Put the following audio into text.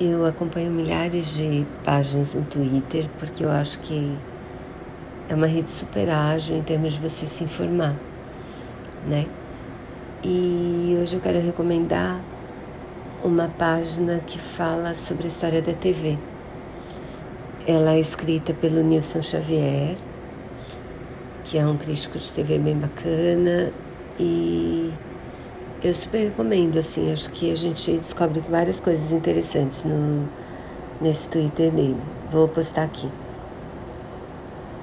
Eu acompanho milhares de páginas no Twitter porque eu acho que é uma rede super ágil em termos de você se informar, né? E hoje eu quero recomendar uma página que fala sobre a história da TV. Ela é escrita pelo Nilson Xavier, que é um crítico de TV bem bacana e eu super recomendo, assim, acho que a gente descobre várias coisas interessantes no, nesse Twitter dele. Vou postar aqui.